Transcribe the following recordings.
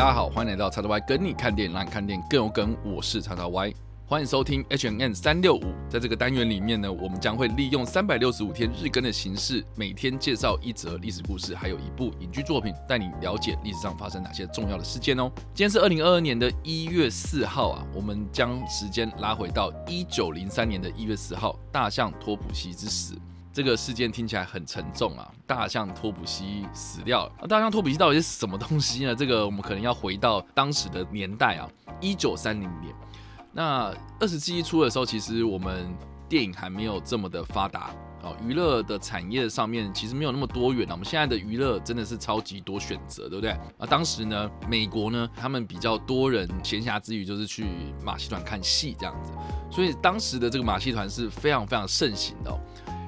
大家好，欢迎来到叉叉 Y 跟你看电影，让你看电影更有梗。我是叉叉 Y，欢迎收听 H&M 三六五。在这个单元里面呢，我们将会利用三百六十五天日更的形式，每天介绍一则历史故事，还有一部影剧作品，带你了解历史上发生哪些重要的事件哦。今天是二零二二年的一月四号啊，我们将时间拉回到一九零三年的一月四号，大象托普西之死。这个事件听起来很沉重啊！大象托普西死掉了。大象托普西到底是什么东西呢？这个我们可能要回到当时的年代啊，一九三零年。那二十世纪初的时候，其实我们电影还没有这么的发达哦，娱乐的产业上面其实没有那么多元啊。我们现在的娱乐真的是超级多选择，对不对？啊，当时呢，美国呢，他们比较多人闲暇之余就是去马戏团看戏这样子，所以当时的这个马戏团是非常非常盛行的哦。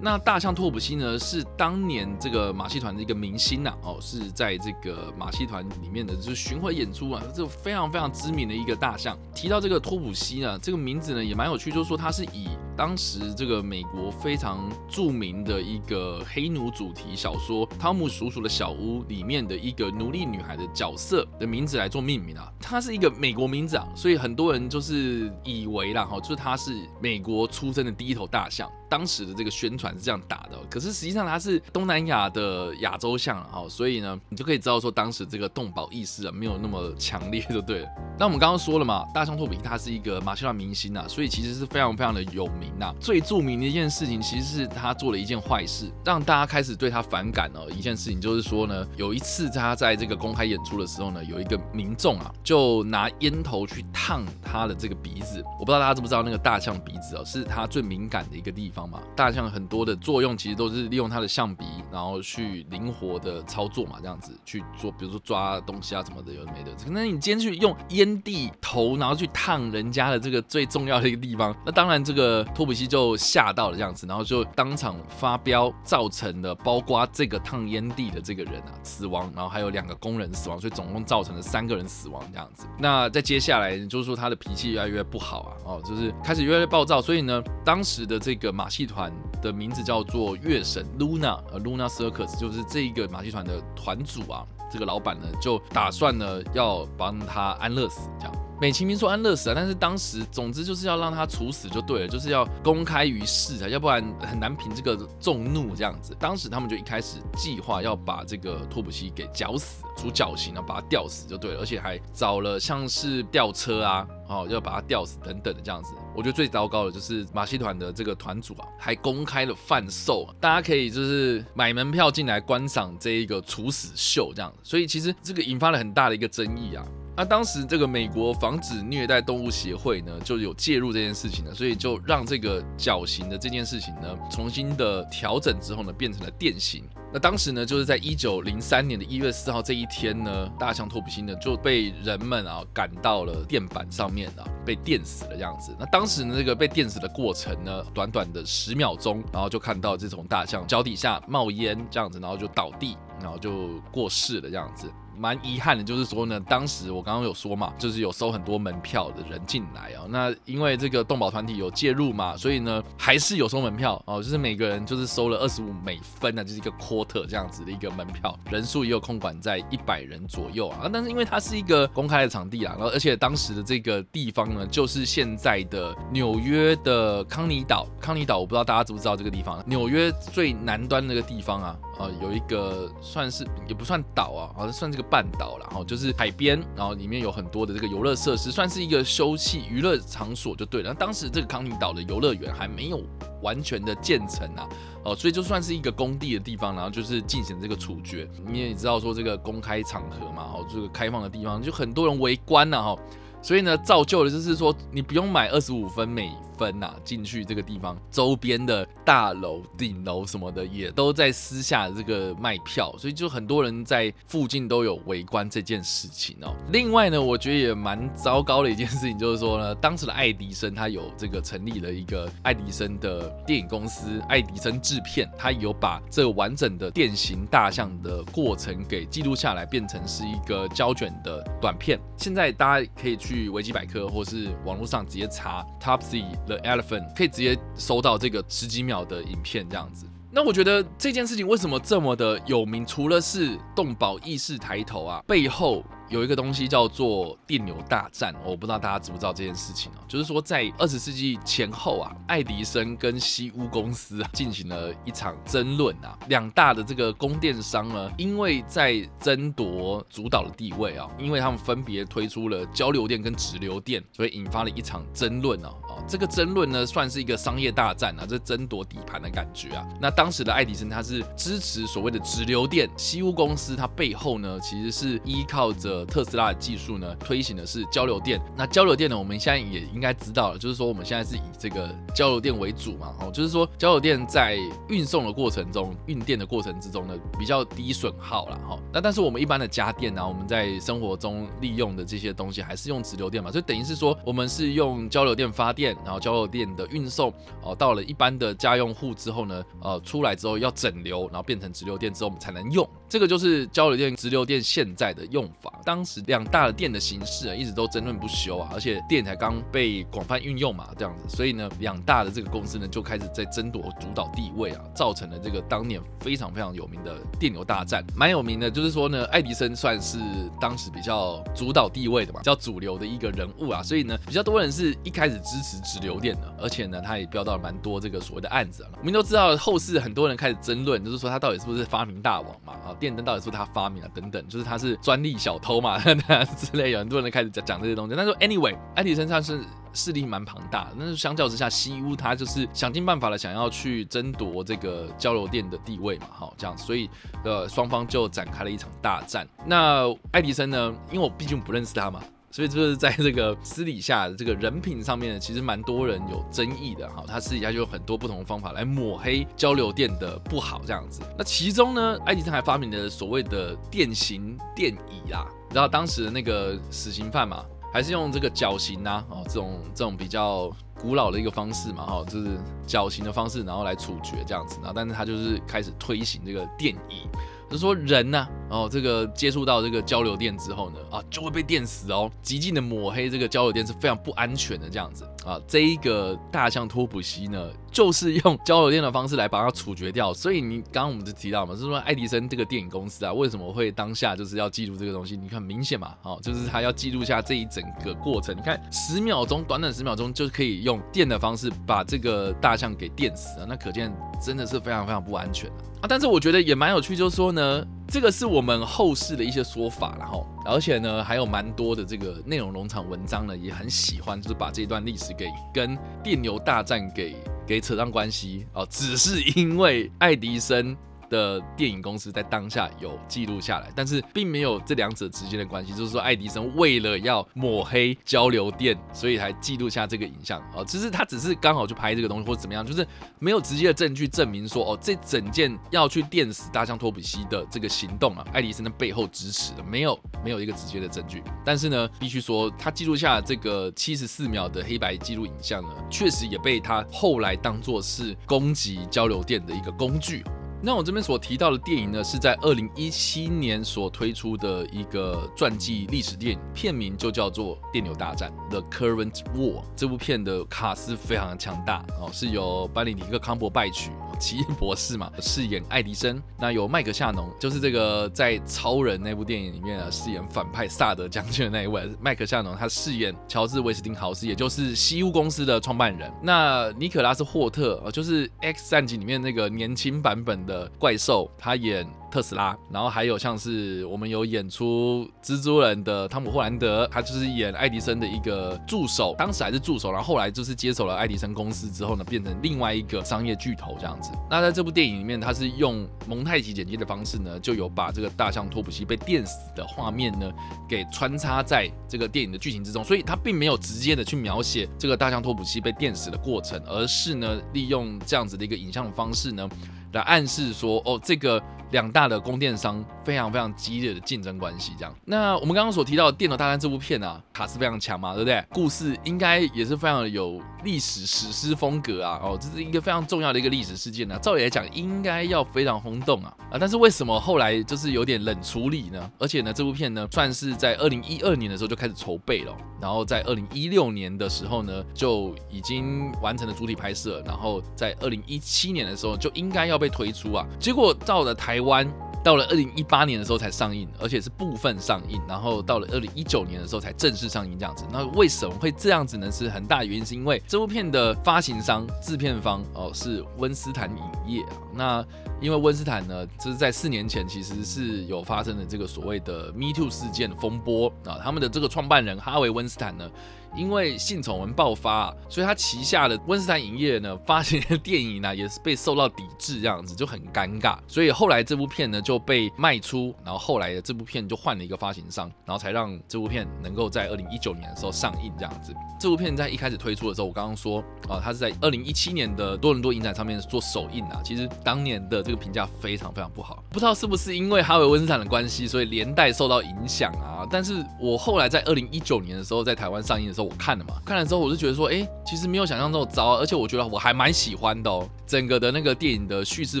那大象托普西呢，是当年这个马戏团的一个明星呐，哦，是在这个马戏团里面的就是巡回演出啊，这非常非常知名的一个大象。提到这个托普西呢，这个名字呢也蛮有趣，就是说它是以当时这个美国非常著名的一个黑奴主题小说《汤姆叔叔的小屋》里面的一个奴隶女孩的角色的名字来做命名啊。它是一个美国名字啊，所以很多人就是以为啦，哈，就是它是美国出生的第一头大象。当时的这个宣传是这样打的，可是实际上它是东南亚的亚洲象啊，所以呢，你就可以知道说当时这个动保意识啊没有那么强烈，就对了。那我们刚刚说了嘛，大象托比他是一个马戏团明星啊，所以其实是非常非常的有名那。最著名的一件事情其实是他做了一件坏事，让大家开始对他反感哦。一件事情就是说呢，有一次他在这个公开演出的时候呢，有一个民众啊就拿烟头去烫他的这个鼻子。我不知道大家知不知道那个大象鼻子哦，是他最敏感的一个地方嘛。大象很多的作用其实都是利用它的象鼻，然后去灵活的操作嘛，这样子去做，比如说抓东西啊什么的，有的没的。可能你今天去用烟蒂头，然后去烫人家的这个最重要的一个地方，那当然这个托普西就吓到了这样子，然后就当场发飙，造成了包括这个烫烟蒂的这个人啊死亡，然后还有两个工人死亡，所以总共造成了三个人死亡这样子。那在接下来就是说他的脾气越来越不好啊，哦，就是开始越来越暴躁，所以呢，当时的这个马戏团的名字叫做月神 Luna，呃，Luna Circus 就是这一个马戏团的团主啊，这个老板呢就打算呢要帮他安乐死，这样美其名说安乐死啊，但是当时总之就是要让他处死就对了，就是要公开于世啊，要不然很难平这个众怒这样子。当时他们就一开始计划要把这个托普西给绞死，处绞刑啊，把他吊死就对了，而且还找了像是吊车啊。哦，要把他吊死等等的这样子，我觉得最糟糕的就是马戏团的这个团主啊，还公开了贩售，大家可以就是买门票进来观赏这一个处死秀这样子，所以其实这个引发了很大的一个争议啊。那当时这个美国防止虐待动物协会呢，就有介入这件事情呢，所以就让这个绞刑的这件事情呢，重新的调整之后呢，变成了电刑。那当时呢，就是在一九零三年的一月四号这一天呢，大象托普星呢就被人们啊赶到了电板上面啊，被电死了样子。那当时呢，这个被电死的过程呢，短短的十秒钟，然后就看到这种大象脚底下冒烟这样子，然后就倒地，然后就过世了这样子。蛮遗憾的，就是说呢，当时我刚刚有说嘛，就是有收很多门票的人进来啊。那因为这个动保团体有介入嘛，所以呢，还是有收门票哦，就是每个人就是收了二十五美分啊，就是一个 quarter 这样子的一个门票，人数也有控管在一百人左右啊。但是因为它是一个公开的场地啊，然后而且当时的这个地方呢，就是现在的纽约的康尼岛。康尼岛我不知道大家知不知道这个地方，纽约最南端那个地方啊。呃，有一个算是也不算岛啊，好像算这个半岛了，然后就是海边，然后里面有很多的这个游乐设施，算是一个休憩娱乐场所就对了。当时这个康宁岛的游乐园还没有完全的建成啊，哦，所以就算是一个工地的地方，然后就是进行这个处决。你也知道说这个公开场合嘛，哦，这个开放的地方就很多人围观呐，哈，所以呢，造就的就是说你不用买二十五分美。分呐、啊，进去这个地方，周边的大楼、顶楼什么的也都在私下这个卖票，所以就很多人在附近都有围观这件事情哦。另外呢，我觉得也蛮糟糕的一件事情，就是说呢，当时的爱迪生他有这个成立了一个爱迪生的电影公司，爱迪生制片，他有把这完整的电刑大象的过程给记录下来，变成是一个胶卷的短片。现在大家可以去维基百科或是网络上直接查 Topsy。The Elephant 可以直接搜到这个十几秒的影片这样子。那我觉得这件事情为什么这么的有名？除了是动保意识抬头啊，背后有一个东西叫做电流大战，我不知道大家知不知道这件事情哦。就是说，在二十世纪前后啊，爱迪生跟西屋公司 进行了一场争论啊。两大的这个供电商呢，因为在争夺主导的地位啊，因为他们分别推出了交流电跟直流电，所以引发了一场争论哦。哦，这个争论呢，算是一个商业大战啊，这争夺底盘的感觉啊。那当时的爱迪生他是支持所谓的直流电，西屋公司它背后呢，其实是依靠着呃特斯拉的技术呢，推行的是交流电。那交流电呢，我们现在也应该知道了，就是说我们现在是以这个交流电为主嘛，哦，就是说交流电在运送的过程中，运电的过程之中呢，比较低损耗了哈。那但是我们一般的家电呢，我们在生活中利用的这些东西还是用直流电嘛，所以等于是说我们是用交流电发电，然后交流电的运送哦，到了一般的家用户之后呢，呃，出来之后要整流，然后变成直流电之后我们才能用。这个就是交流电、直流电现在的用法。当时两大的电的形式啊，一直都争论不休啊，而且电才刚被广泛运用嘛，这样子，所以呢，两大的这个公司呢就开始在争夺主导地位啊，造成了这个当年非常非常有名的电流大战。蛮有名的，就是说呢，爱迪生算是当时比较主导地位的嘛，比较主流的一个人物啊，所以呢，比较多人是一开始支持直流电的，而且呢，他也标到了蛮多这个所谓的案子啊。我们都知道，后世很多人开始争论，就是说他到底是不是发明大王嘛，啊，电灯到底是不是他发明啊等等，就是他是专利小偷嘛 之类，有很多人开始讲讲这些东西。但是 anyway，爱迪生他是势力蛮庞大的，但是相较之下，西屋他就是想尽办法的想要去争夺这个交流电的地位嘛，好这样，所以呃双方就展开了一场大战。那爱迪生呢，因为我毕竟不认识他嘛。所以就是在这个私底下这个人品上面呢，其实蛮多人有争议的哈。他私底下就有很多不同的方法来抹黑交流电的不好这样子。那其中呢，爱迪生还发明了所谓的电刑电椅啊，你知道当时的那个死刑犯嘛，还是用这个绞刑呐，哦，这种这种比较古老的一个方式嘛，哈，就是绞刑的方式，然后来处决这样子。然后但是他就是开始推行这个电椅。就是说人呢、哦，这个接触到这个交流电之后呢，啊，就会被电死哦，极尽的抹黑这个交流电是非常不安全的这样子啊。这一个大象托普西呢，就是用交流电的方式来把它处决掉。所以你刚刚我们就提到嘛，是说爱迪生这个电影公司啊，为什么会当下就是要记录这个东西？你看明显嘛，哦，就是他要记录下这一整个过程。你看十秒钟，短短十秒钟就可以用电的方式把这个大象给电死了，那可见真的是非常非常不安全啊。但是我觉得也蛮有趣，就是说呢，这个是我们后世的一些说法，然后而且呢，还有蛮多的这个内容农场文章呢，也很喜欢，就是把这段历史给跟电流大战给给扯上关系哦，只是因为爱迪生。的电影公司在当下有记录下来，但是并没有这两者之间的关系。就是说，爱迪生为了要抹黑交流电，所以才记录下这个影像哦。其实他只是刚好去拍这个东西，或者怎么样，就是没有直接的证据证明说哦，这整件要去电死大象托比西的这个行动啊，爱迪生的背后支持的，没有没有一个直接的证据。但是呢，必须说他记录下这个七十四秒的黑白记录影像呢，确实也被他后来当做是攻击交流电的一个工具。那我这边所提到的电影呢，是在二零一七年所推出的一个传记历史电影，片名就叫做《电流大战》（The Current War）。这部片的卡司非常的强大哦，是由班里尼克·康伯拜区。奇异博士嘛，饰演爱迪生。那有麦克夏农，就是这个在超人那部电影里面啊，饰演反派萨德将军的那一位。麦克夏农他饰演乔治威斯汀豪斯，也就是西屋公司的创办人。那尼可拉斯霍特啊，就是 X 战警里面那个年轻版本的怪兽，他演。特斯拉，然后还有像是我们有演出蜘蛛人的汤姆霍兰德，他就是演爱迪生的一个助手，当时还是助手，然后后来就是接手了爱迪生公司之后呢，变成另外一个商业巨头这样子。那在这部电影里面，他是用蒙太奇剪辑的方式呢，就有把这个大象托普西被电死的画面呢，给穿插在这个电影的剧情之中，所以他并没有直接的去描写这个大象托普西被电死的过程，而是呢，利用这样子的一个影像方式呢。来暗示说，哦，这个两大的供电商非常非常激烈的竞争关系，这样。那我们刚刚所提到《电脑大战》这部片啊，卡司非常强嘛，对不对？故事应该也是非常有历史史诗风格啊，哦，这是一个非常重要的一个历史事件呢、照理来讲，应该要非常轰动啊，啊，但是为什么后来就是有点冷处理呢？而且呢，这部片呢，算是在二零一二年的时候就开始筹备了，然后在二零一六年的时候呢，就已经完成了主体拍摄，然后在二零一七年的时候就应该要被。推出啊，结果到了台湾到了二零一八年的时候才上映，而且是部分上映，然后到了二零一九年的时候才正式上映这样子。那为什么会这样子呢？是很大原因是因为这部片的发行商、制片方哦是温斯坦影业。那因为温斯坦呢，就是在四年前其实是有发生了这个所谓的 Me Too 事件的风波啊，他们的这个创办人哈维温斯坦呢。因为性丑闻爆发，所以他旗下的温斯坦影业呢，发行的电影呢，也是被受到抵制，这样子就很尴尬。所以后来这部片呢就被卖出，然后后来的这部片就换了一个发行商，然后才让这部片能够在二零一九年的时候上映这样子。这部片在一开始推出的时候，我刚刚说啊，它是在二零一七年的多伦多影展上面做首映啊。其实当年的这个评价非常非常不好，不知道是不是因为哈维温斯坦的关系，所以连带受到影响啊。但是我后来在二零一九年的时候在台湾上映的时候。我看了嘛，看了之后我就觉得说，哎、其实没有想象中糟，而且我觉得我还蛮喜欢的哦。整个的那个电影的叙事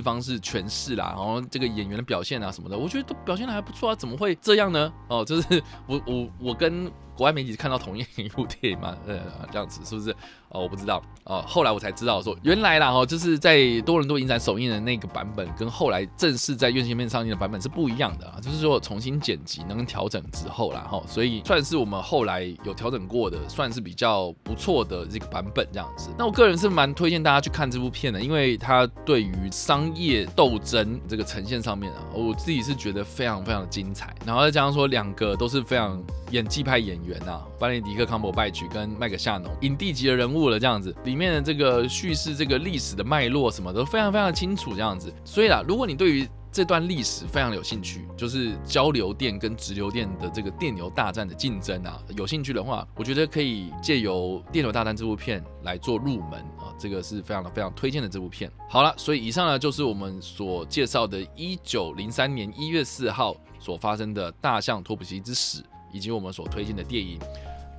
方式、诠释啦，然后这个演员的表现啊什么的，我觉得都表现的还不错啊，怎么会这样呢？哦，就是 我我我跟。国外媒体看到同一部电影嘛？呃，这样子是不是？哦，我不知道。哦，后来我才知道说，原来啦，哦，就是在多伦多影展首映的那个版本，跟后来正式在院线片上映的版本是不一样的啊。就是说重新剪辑、能调整之后啦，哈，所以算是我们后来有调整过的，算是比较不错的这个版本这样子。那我个人是蛮推荐大家去看这部片的，因为因为他对于商业斗争这个呈现上面啊，我自己是觉得非常非常的精彩。然后再加上说，两个都是非常演技派演员。员啊，班尼迪克·康伯拜区跟麦克夏农，影帝级的人物了，这样子，里面的这个叙事、这个历史的脉络什么都非常非常清楚，这样子。所以啦，如果你对于这段历史非常有兴趣，就是交流电跟直流电的这个电流大战的竞争啊，有兴趣的话，我觉得可以借由《电流大战》这部片来做入门啊，这个是非常的非常推荐的这部片。好了，所以以上呢就是我们所介绍的1903年1月4号所发生的大象托普西之死。以及我们所推荐的电影《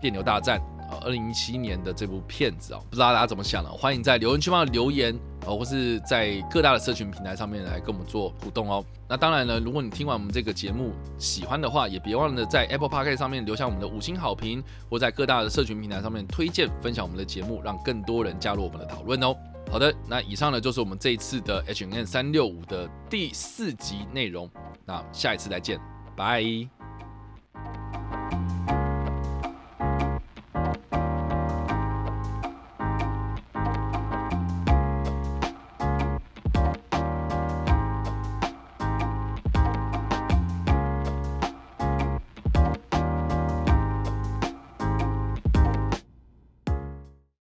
电流大战》啊，二零一七年的这部片子啊，不知道大家怎么想呢？欢迎在留言区帮留言哦，或是在各大的社群平台上面来跟我们做互动哦。那当然呢，如果你听完我们这个节目喜欢的话，也别忘了在 Apple Podcast 上面留下我们的五星好评，或在各大的社群平台上面推荐分享我们的节目，让更多人加入我们的讨论哦。好的，那以上呢就是我们这一次的 H&M 365的第四集内容，那下一次再见，拜。